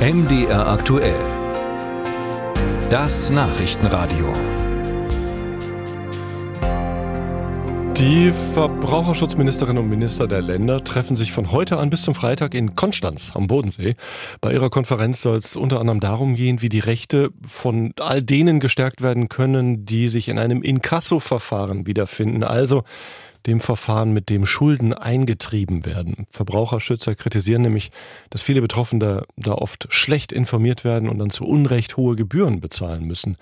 MDR aktuell. Das Nachrichtenradio. Die Verbraucherschutzministerinnen und Minister der Länder treffen sich von heute an bis zum Freitag in Konstanz am Bodensee. Bei ihrer Konferenz soll es unter anderem darum gehen, wie die Rechte von all denen gestärkt werden können, die sich in einem Inkasso-Verfahren wiederfinden. Also dem Verfahren, mit dem Schulden eingetrieben werden. Verbraucherschützer kritisieren nämlich, dass viele Betroffene da oft schlecht informiert werden und dann zu Unrecht hohe Gebühren bezahlen müssen.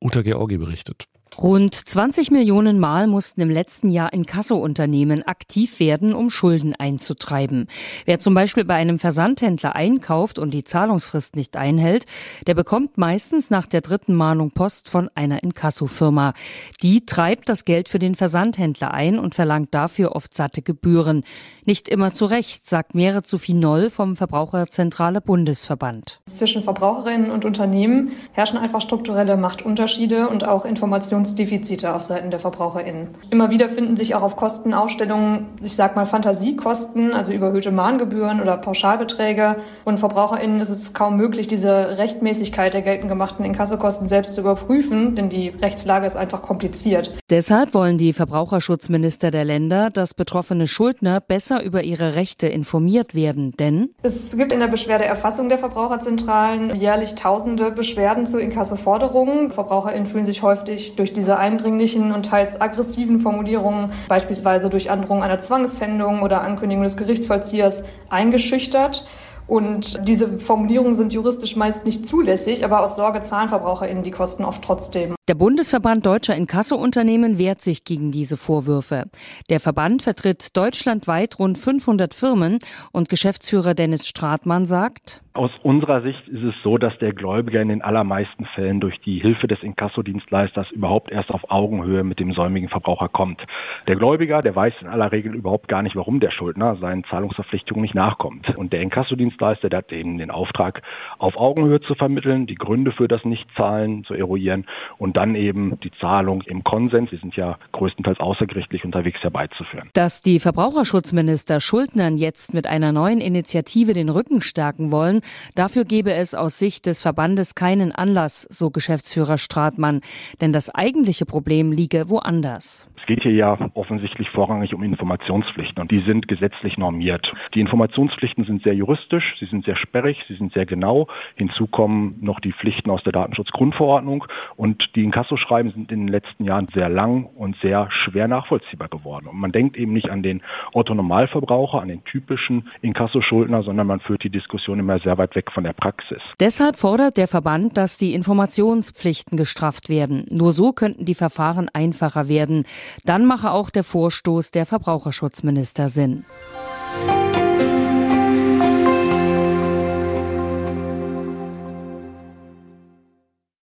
Uta Georgi berichtet. Rund 20 Millionen Mal mussten im letzten Jahr Inkasso-Unternehmen aktiv werden, um Schulden einzutreiben. Wer zum Beispiel bei einem Versandhändler einkauft und die Zahlungsfrist nicht einhält, der bekommt meistens nach der dritten Mahnung Post von einer Inkasso-Firma. Die treibt das Geld für den Versandhändler ein und verlangt dafür oft satte Gebühren. Nicht immer zu Recht, sagt Mere Noll vom Verbraucherzentrale Bundesverband. Zwischen Verbraucherinnen und Unternehmen herrschen einfach strukturelle Machtunterschiede und auch Informations Informationsdefizite auf Seiten der VerbraucherInnen. Immer wieder finden sich auch auf Kostenaufstellungen, ich sag mal Fantasiekosten, also überhöhte Mahngebühren oder Pauschalbeträge. Und VerbraucherInnen ist es kaum möglich, diese Rechtmäßigkeit der geltend gemachten Inkassokosten selbst zu überprüfen, denn die Rechtslage ist einfach kompliziert. Deshalb wollen die Verbraucherschutzminister der Länder, dass betroffene Schuldner besser über ihre Rechte informiert werden, denn es gibt in der Beschwerdeerfassung der Verbraucherzentralen jährlich tausende Beschwerden zu Inkassoforderungen. VerbraucherInnen fühlen sich häufig durch diese eindringlichen und teils aggressiven Formulierungen, beispielsweise durch Androhung einer Zwangspfändung oder Ankündigung des Gerichtsvollziehers, eingeschüchtert. Und diese Formulierungen sind juristisch meist nicht zulässig, aber aus Sorge zahlen VerbraucherInnen die Kosten oft trotzdem. Der Bundesverband deutscher Inkassounternehmen wehrt sich gegen diese Vorwürfe. Der Verband vertritt deutschlandweit rund 500 Firmen und Geschäftsführer Dennis Stratmann sagt, aus unserer Sicht ist es so, dass der Gläubiger in den allermeisten Fällen durch die Hilfe des Inkassodienstleisters überhaupt erst auf Augenhöhe mit dem säumigen Verbraucher kommt. Der Gläubiger, der weiß in aller Regel überhaupt gar nicht, warum der Schuldner seinen Zahlungsverpflichtungen nicht nachkommt. Und der Inkassodienstleister, der hat eben den Auftrag, auf Augenhöhe zu vermitteln, die Gründe für das Nichtzahlen zu eruieren und dann eben die Zahlung im Konsens, wir sind ja größtenteils außergerichtlich unterwegs, herbeizuführen. Dass die Verbraucherschutzminister Schuldnern jetzt mit einer neuen Initiative den Rücken stärken wollen, Dafür gebe es aus Sicht des Verbandes keinen Anlass, so Geschäftsführer Stratmann, denn das eigentliche Problem liege woanders geht hier ja offensichtlich vorrangig um Informationspflichten und die sind gesetzlich normiert. Die Informationspflichten sind sehr juristisch, sie sind sehr sperrig, sie sind sehr genau. Hinzu kommen noch die Pflichten aus der Datenschutzgrundverordnung und die Inkassoschreiben sind in den letzten Jahren sehr lang und sehr schwer nachvollziehbar geworden. Und man denkt eben nicht an den Otto-Normalverbraucher, an den typischen Inkasoschuldner, sondern man führt die Diskussion immer sehr weit weg von der Praxis. Deshalb fordert der Verband, dass die Informationspflichten gestrafft werden. Nur so könnten die Verfahren einfacher werden. Dann mache auch der Vorstoß der Verbraucherschutzminister Sinn.